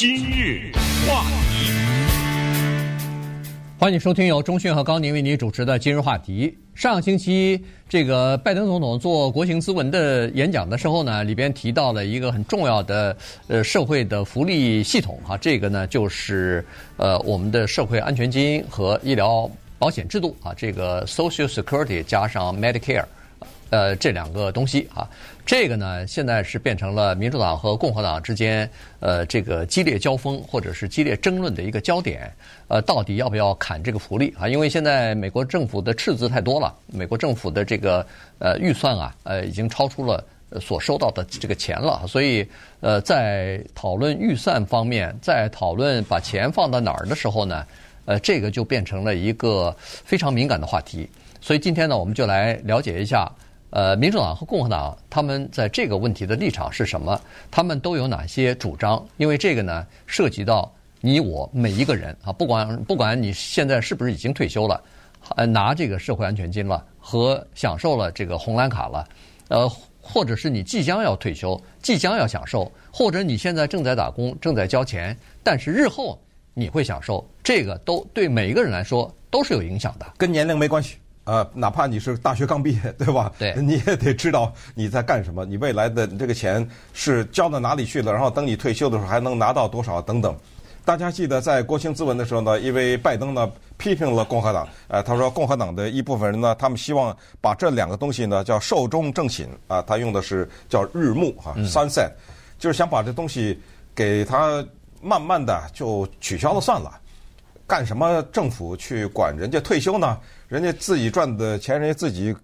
今日话题，欢迎收听由钟讯和高宁为您主持的今日话题。上星期，这个拜登总统做国情咨文的演讲的时候呢，里边提到了一个很重要的呃社会的福利系统哈，这个呢就是呃我们的社会安全金和医疗保险制度啊，这个 Social Security 加上 Medicare。呃，这两个东西啊，这个呢，现在是变成了民主党和共和党之间呃这个激烈交锋或者是激烈争论的一个焦点。呃，到底要不要砍这个福利啊？因为现在美国政府的赤字太多了，美国政府的这个呃预算啊，呃已经超出了所收到的这个钱了，所以呃在讨论预算方面，在讨论把钱放到哪儿的时候呢，呃这个就变成了一个非常敏感的话题。所以今天呢，我们就来了解一下。呃，民主党和共和党他们在这个问题的立场是什么？他们都有哪些主张？因为这个呢，涉及到你我每一个人啊，不管不管你现在是不是已经退休了，呃，拿这个社会安全金了和享受了这个红蓝卡了，呃，或者是你即将要退休，即将要享受，或者你现在正在打工，正在交钱，但是日后你会享受，这个都对每一个人来说都是有影响的，跟年龄没关系。呃，哪怕你是大学刚毕业，对吧？对，你也得知道你在干什么，你未来的这个钱是交到哪里去了，然后等你退休的时候还能拿到多少等等。大家记得在国情咨文的时候呢，因为拜登呢批评了共和党，呃，他说共和党的一部分人呢，他们希望把这两个东西呢叫寿终正寝啊，他用的是叫日暮哈 sunset，就是想把这东西给他慢慢的就取消了算了。干什么政府去管人家退休呢？人家自己赚的钱，人家自己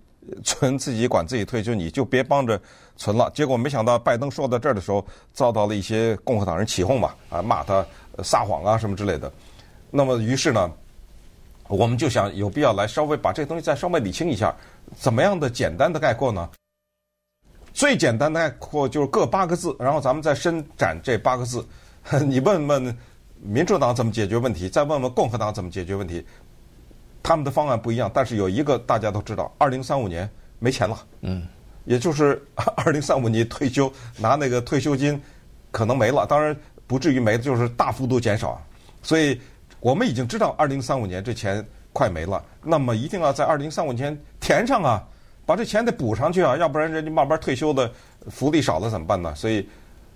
存，自己管自己退休，你就别帮着存了。结果没想到拜登说到这儿的时候，遭到了一些共和党人起哄嘛，啊，骂他撒谎啊什么之类的。那么于是呢，我们就想有必要来稍微把这东西再稍微理清一下，怎么样的简单的概括呢？最简单的概括就是各八个字，然后咱们再伸展这八个字，你问问。民主党怎么解决问题？再问问共和党怎么解决问题？他们的方案不一样，但是有一个大家都知道：二零三五年没钱了。嗯，也就是 二零三五年退休拿那个退休金可能没了，当然不至于没，就是大幅度减少。所以我们已经知道二零三五年这钱快没了，那么一定要在二零三五年填上啊，把这钱得补上去啊，要不然人家慢慢退休的福利少了怎么办呢？所以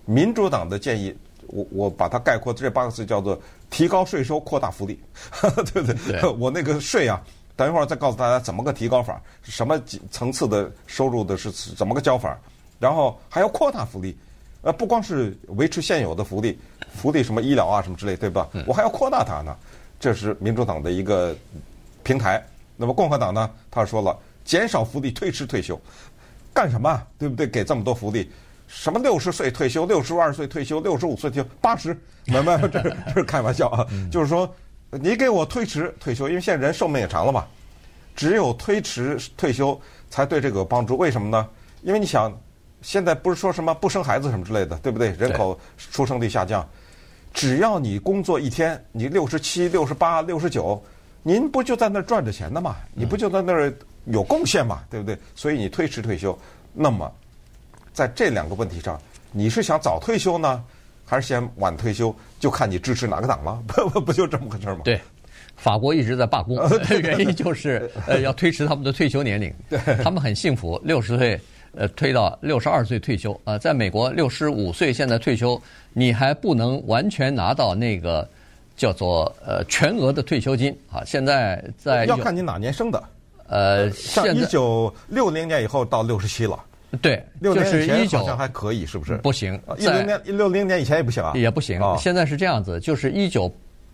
民主党的建议。我我把它概括这八个字叫做提高税收，扩大福利，对不对？对 我那个税啊，等一会儿再告诉大家怎么个提高法，什么层次的收入的是怎么个交法，然后还要扩大福利，呃，不光是维持现有的福利，福利什么医疗啊什么之类，对吧？我还要扩大它呢，这是民主党的一个平台。那么共和党呢，他说了，减少福利，推迟退休，干什么？对不对？给这么多福利。什么六十岁退休，六十二岁退休，六十五岁退休，八十，没没，这是这是开玩笑啊！就是说，你给我推迟退休，因为现在人寿命也长了嘛，只有推迟退休才对这个有帮助。为什么呢？因为你想，现在不是说什么不生孩子什么之类的，对不对？人口出生率下降，只要你工作一天，你六十七、六十八、六十九，您不就在那儿赚着钱呢嘛？你不就在那儿有贡献嘛？对不对？所以你推迟退休，那么。在这两个问题上，你是想早退休呢，还是想晚退休？就看你支持哪个党了。不不不，就这么回事儿吗？对，法国一直在罢工，原因就是呃要推迟他们的退休年龄。对，他们很幸福，六十岁呃推到六十二岁退休。呃，在美国六十五岁现在退休，你还不能完全拿到那个叫做呃全额的退休金啊。现在在要看你哪年生的，呃，像一九六零年以后到六十七了。对，六年以前好像还可以，是不是？不行，一零年、六零年以前也不行啊，也不行。现在是这样子，就是一九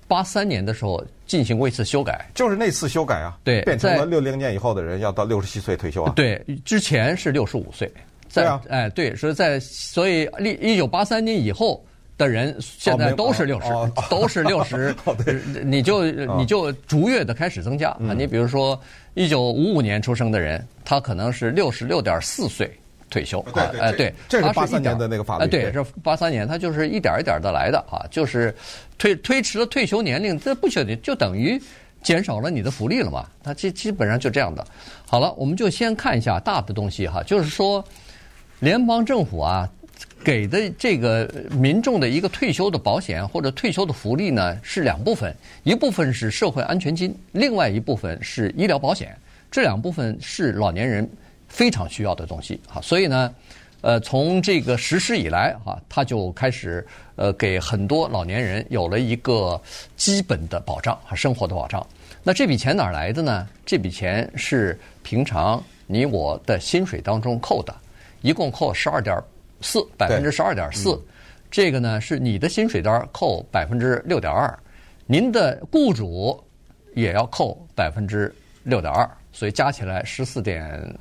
八三年的时候进行过一次修改，就是那次修改啊，对，变成了六零年以后的人要到六十七岁退休啊。对，之前是六十五岁。对啊，哎，对，所以在所以一九八三年以后的人现在都是六十，都是六十，你就你就逐月的开始增加啊。你比如说一九五五年出生的人，他可能是六十六点四岁。退休啊，哎，对，这是八三年的那个法律，哎，对，是八三年，他就是一点一点的来的啊，就是推推迟了退休年龄，这不确定，就等于减少了你的福利了嘛，它基基本上就这样的。好了，我们就先看一下大的东西哈，就是说，联邦政府啊，给的这个民众的一个退休的保险或者退休的福利呢，是两部分，一部分是社会安全金，另外一部分是医疗保险。这两部分是老年人非常需要的东西哈，所以呢，呃，从这个实施以来哈，他就开始呃给很多老年人有了一个基本的保障和生活的保障。那这笔钱哪儿来的呢？这笔钱是平常你我的薪水当中扣的，一共扣十二点四百分之十二点四，这个呢是你的薪水单扣百分之六点二，您的雇主也要扣百分之六点二。所以加起来十四点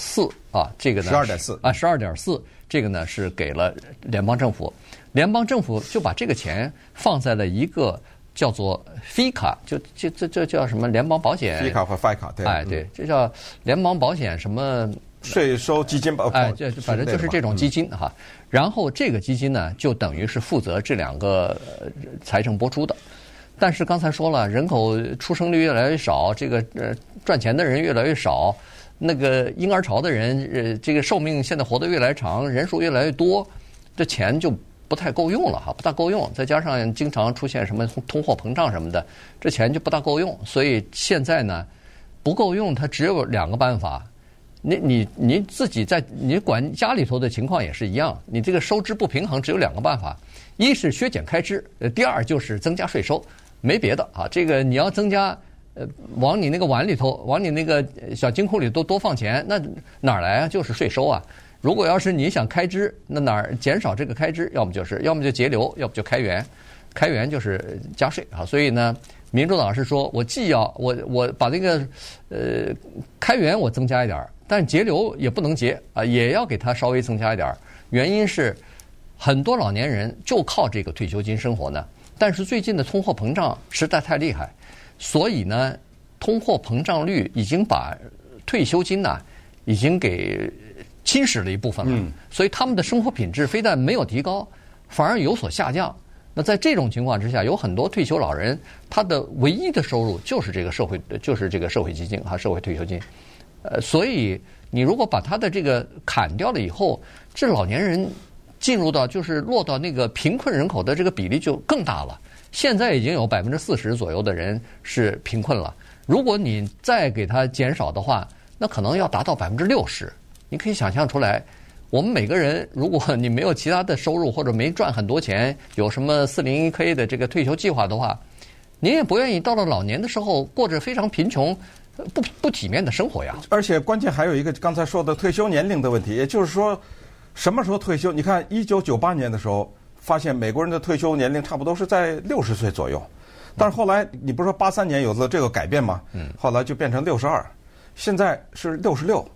四啊，这个呢，十二点四啊，十二点四，这个呢是给了联邦政府，联邦政府就把这个钱放在了一个叫做 FICA，就就这这叫什么联邦保险？FICA 和 FICA，对，哎对，这叫联邦保险什么税收基金吧？哎，这反正就是这种基金哈。然后这个基金呢，就等于是负责这两个财政播出的。但是刚才说了，人口出生率越来越少，这个呃赚钱的人越来越少，那个婴儿潮的人呃这个寿命现在活得越来越长，人数越来越多，这钱就不太够用了哈，不大够用。再加上经常出现什么通货膨胀什么的，这钱就不大够用。所以现在呢，不够用，它只有两个办法。你你你自己在你管家里头的情况也是一样，你这个收支不平衡，只有两个办法：一是削减开支，呃，第二就是增加税收。没别的啊，这个你要增加，往你那个碗里头，往你那个小金库里多多放钱，那哪儿来啊？就是税收啊。如果要是你想开支，那哪儿减少这个开支？要么就是，要么就节流，要不就开源。开源就是加税啊。所以呢，民主党是说我既要我我把那个呃开源我增加一点儿，但节流也不能节啊，也要给他稍微增加一点儿。原因是很多老年人就靠这个退休金生活呢。但是最近的通货膨胀实在太厉害，所以呢，通货膨胀率已经把退休金呢已经给侵蚀了一部分了。嗯。所以他们的生活品质非但没有提高，反而有所下降。那在这种情况之下，有很多退休老人，他的唯一的收入就是这个社会，就是这个社会基金和社会退休金。呃，所以你如果把他的这个砍掉了以后，这老年人。进入到就是落到那个贫困人口的这个比例就更大了。现在已经有百分之四十左右的人是贫困了。如果你再给他减少的话，那可能要达到百分之六十。你可以想象出来，我们每个人，如果你没有其他的收入或者没赚很多钱，有什么四零一 K 的这个退休计划的话，您也不愿意到了老年的时候过着非常贫穷、不不体面的生活呀。而且关键还有一个刚才说的退休年龄的问题，也就是说。什么时候退休？你看，一九九八年的时候，发现美国人的退休年龄差不多是在六十岁左右。但是后来，你不是说八三年有了这个改变吗？嗯。后来就变成六十二，现在是六十六，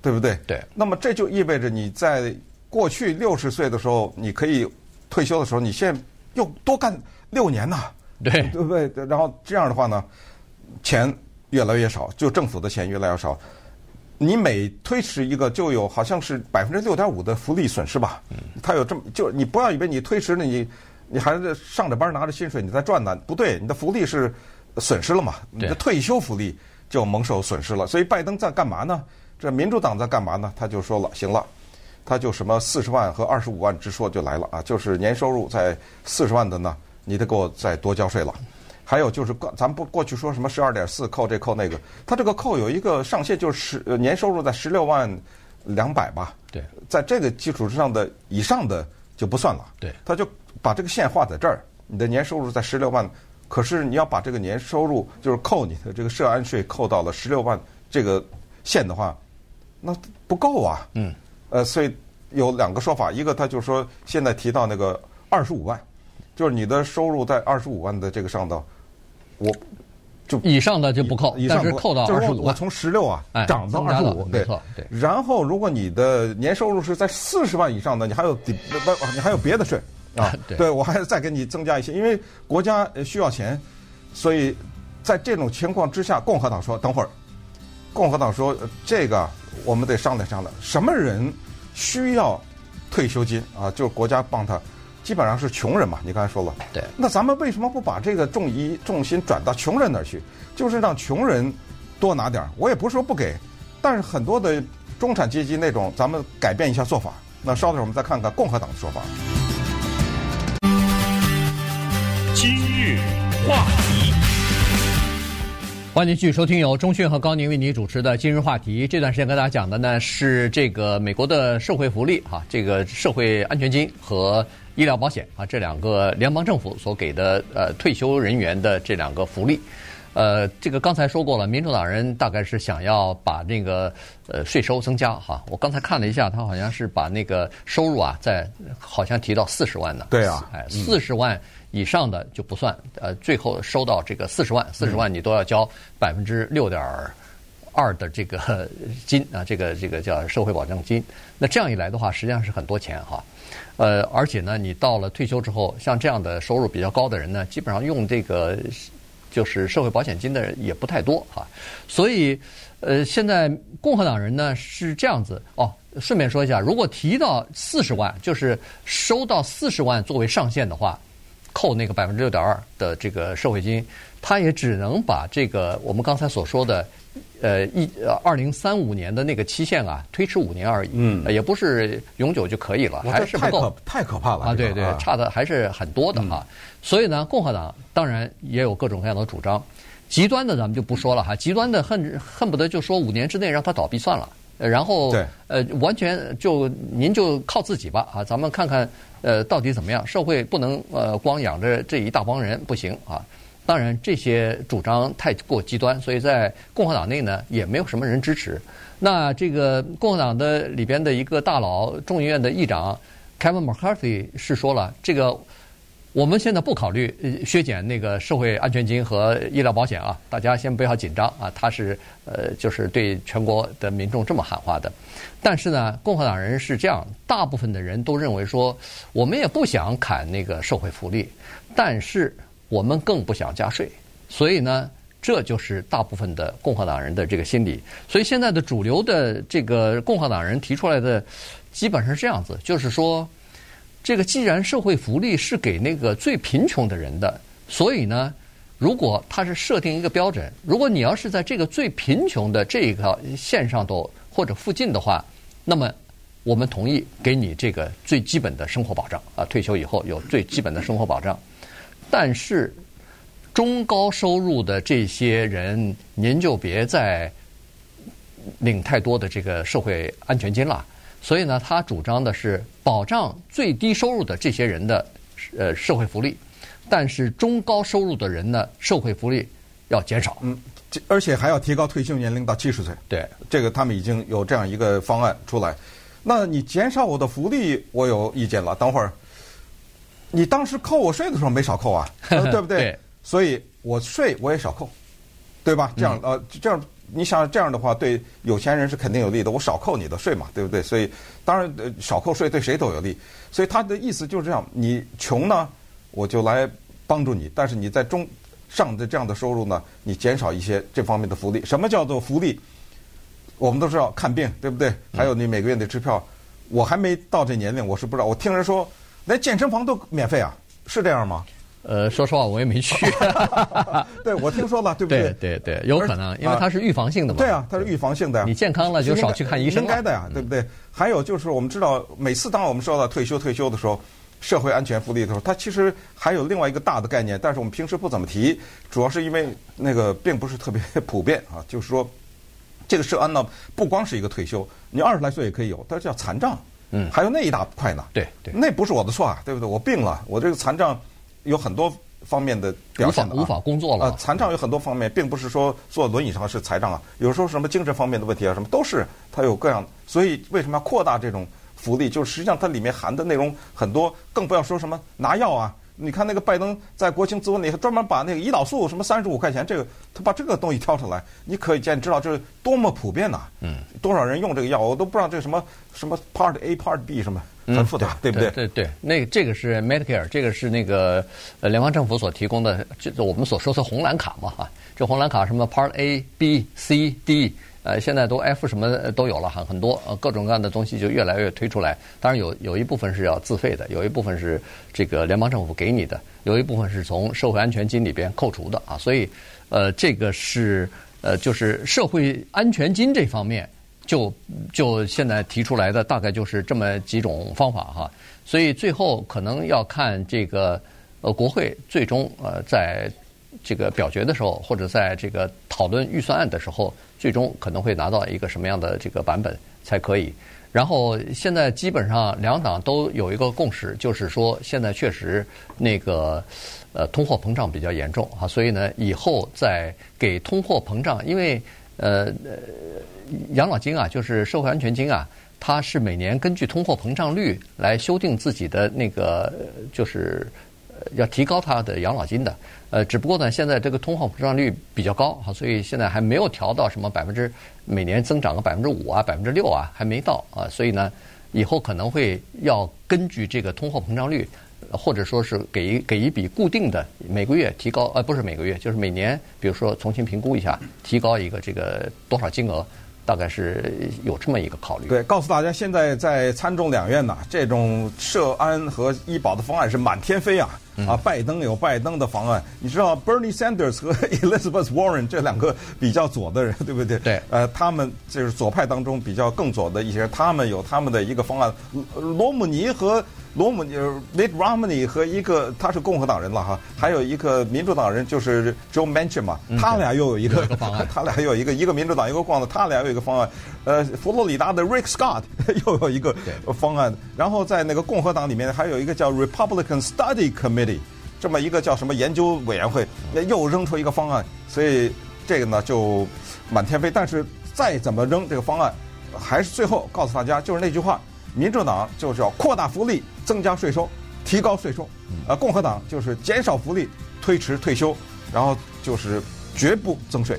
对不对？对。那么这就意味着你在过去六十岁的时候，你可以退休的时候，你现在又多干六年呐。对。对不对？然后这样的话呢，钱越来越少，就政府的钱越来越少。你每推迟一个，就有好像是百分之六点五的福利损失吧？嗯，他有这么就你不要以为你推迟了，你你还是上着班拿着薪水你在赚呢？不对，你的福利是损失了嘛？你的退休福利就蒙受损失了。所以拜登在干嘛呢？这民主党在干嘛呢？他就说了，行了，他就什么四十万和二十五万之说就来了啊，就是年收入在四十万的呢，你得给我再多交税了。还有就是，咱们不过去说什么十二点四扣这扣那个，他这个扣有一个上限，就是十年收入在十六万两百吧。对，在这个基础之上的以上的就不算了。对，他就把这个线画在这儿，你的年收入在十六万，可是你要把这个年收入就是扣你的这个涉安税扣到了十六万这个线的话，那不够啊。嗯。呃，所以有两个说法，一个他就是说现在提到那个二十五万，就是你的收入在二十五万的这个上头。我就以上的就不扣，以上但是扣到二十五。我从十六啊涨到二十五，对对。然后如果你的年收入是在四十万以上的，你还有不，你还有别的税啊？对，对我还要再给你增加一些，因为国家需要钱，所以在这种情况之下，共和党说等会儿，共和党说这个我们得商量商量，什么人需要退休金啊？就是国家帮他。基本上是穷人嘛，你刚才说了。对。那咱们为什么不把这个重移重心转到穷人那儿去？就是让穷人多拿点儿。我也不是说不给，但是很多的中产阶级那种，咱们改变一下做法，那稍等，我们再看看共和党的说法。今日话题，欢迎继续收听由钟讯和高宁为您主持的《今日话题》。这段时间跟大家讲的呢是这个美国的社会福利哈，这个社会安全金和医疗保险啊，这两个联邦政府所给的呃退休人员的这两个福利。呃，这个刚才说过了，民主党人大概是想要把那个呃税收增加哈。我刚才看了一下，他好像是把那个收入啊，在好像提到四十万呢。对啊，哎，四十万以上的就不算，呃，最后收到这个四十万，四十万你都要交百分之六点二的这个金啊，这个这个叫社会保障金。那这样一来的话，实际上是很多钱哈。呃，而且呢，你到了退休之后，像这样的收入比较高的人呢，基本上用这个。就是社会保险金的人也不太多哈，所以，呃，现在共和党人呢是这样子哦。顺便说一下，如果提到四十万，就是收到四十万作为上限的话，扣那个百分之六点二的这个社会金，他也只能把这个我们刚才所说的。呃，一呃，二零三五年的那个期限啊，推迟五年而已，嗯，也不是永久就可以了，还是不够，太可怕了啊！对对，差的还是很多的哈。所以呢，共和党当然也有各种各样的主张，极端的咱们就不说了哈，极端的恨恨不得就说五年之内让他倒闭算了，然后，呃，完全就您就靠自己吧啊，咱们看看呃到底怎么样，社会不能呃光养着这一大帮人不行啊。当然，这些主张太过极端，所以在共和党内呢，也没有什么人支持。那这个共和党的里边的一个大佬，众议院的议长 Kevin McCarthy 是说了，这个我们现在不考虑削减那个社会安全金和医疗保险啊，大家先不要紧张啊。他是呃，就是对全国的民众这么喊话的。但是呢，共和党人是这样，大部分的人都认为说，我们也不想砍那个社会福利，但是。我们更不想加税，所以呢，这就是大部分的共和党人的这个心理。所以现在的主流的这个共和党人提出来的，基本上是这样子，就是说，这个既然社会福利是给那个最贫穷的人的，所以呢，如果他是设定一个标准，如果你要是在这个最贫穷的这个线上头或者附近的话，那么我们同意给你这个最基本的生活保障啊，退休以后有最基本的生活保障。但是，中高收入的这些人，您就别再领太多的这个社会安全金了。所以呢，他主张的是保障最低收入的这些人的呃社会福利，但是中高收入的人呢，社会福利要减少。嗯，而且还要提高退休年龄到七十岁。对，这个他们已经有这样一个方案出来。那你减少我的福利，我有意见了。等会儿。你当时扣我税的时候没少扣啊，对不对？对，所以我税我也少扣，对吧？这样呃，这样你想这样的话，对有钱人是肯定有利的。我少扣你的税嘛，对不对？所以当然呃，少扣税对谁都有利。所以他的意思就是这样：你穷呢，我就来帮助你；但是你在中上的这样的收入呢，你减少一些这方面的福利。什么叫做福利？我们都知道看病，对不对？还有你每个月的支票。我还没到这年龄，我是不知道。我听人说。连健身房都免费啊？是这样吗？呃，说实话，我也没去。对，我听说了，对不对？对对对，有可能，因为它是预防性的嘛。对啊，它是预防性的呀。你健康了就少去看医生。应该的呀，对不对？还有就是，我们知道，每次当我们说到退休退休的时候，社会安全福利的时候，它其实还有另外一个大的概念，但是我们平时不怎么提，主要是因为那个并不是特别普遍啊。就是说，这个社安呢，不光是一个退休，你二十来岁也可以有，它叫残障。嗯，还有那一大块呢。对对，那不是我的错啊，对不对？我病了，我这个残障有很多方面的表现的、啊、无法无法工作了。呃，残障有很多方面，并不是说坐轮椅上是残障啊，有时候什么精神方面的问题啊，什么都是它有各样。所以为什么要扩大这种福利？就是实际上它里面含的内容很多，更不要说什么拿药啊。你看那个拜登在国情咨文里，他专门把那个胰岛素什么三十五块钱，这个他把这个东西挑出来，你可以见知道这多么普遍呐、啊。嗯，多少人用这个药，我都不知道这个什么什么 Part A Part B 什么很复杂，嗯、对，对不对？对对，那这个是 Medicare，这个是那个呃联邦政府所提供的，就我们所说的红蓝卡嘛哈。这红蓝卡什么 Part A B C D。呃，现在都 F 什么都有了，哈很多呃各种各样的东西就越来越推出来。当然有有一部分是要自费的，有一部分是这个联邦政府给你的，有一部分是从社会安全金里边扣除的啊。所以呃，这个是呃就是社会安全金这方面就就现在提出来的大概就是这么几种方法哈。所以最后可能要看这个呃国会最终呃在这个表决的时候，或者在这个讨论预算案的时候，最终可能会拿到一个什么样的这个版本才可以。然后现在基本上两党都有一个共识，就是说现在确实那个呃通货膨胀比较严重啊，所以呢以后再给通货膨胀，因为呃呃养老金啊，就是社会安全金啊，它是每年根据通货膨胀率来修订自己的那个就是。要提高它的养老金的，呃，只不过呢，现在这个通货膨胀率比较高哈，所以现在还没有调到什么百分之每年增长个百分之五啊、百分之六啊，还没到啊，所以呢，以后可能会要根据这个通货膨胀率，或者说是给一给一笔固定的每个月提高，呃，不是每个月，就是每年，比如说重新评估一下，提高一个这个多少金额。大概是有这么一个考虑。对，告诉大家，现在在参众两院呢，这种社安和医保的方案是满天飞啊！嗯、啊，拜登有拜登的方案，你知道，Bernie Sanders 和 Elizabeth Warren 这两个比较左的人，对不对？对。呃，他们就是左派当中比较更左的一些人，他们有他们的一个方案。罗姆尼和罗姆尼 Mitt Romney 和一个他是共和党人了哈，还有一个民主党人就是 Joe Manchin 嘛，他俩又有一个，有一个方案，他俩又有一个，一个民主党一个共和党，他俩又有一个方案。呃，佛罗里达的 Rick Scott 又有一个方案，然后在那个共和党里面还有一个叫 Republican Study Committee。这么一个叫什么研究委员会，又扔出一个方案，所以这个呢就满天飞。但是再怎么扔这个方案，还是最后告诉大家，就是那句话：民主党就是要扩大福利、增加税收、提高税收；呃，共和党就是减少福利、推迟退休，然后就是绝不增税。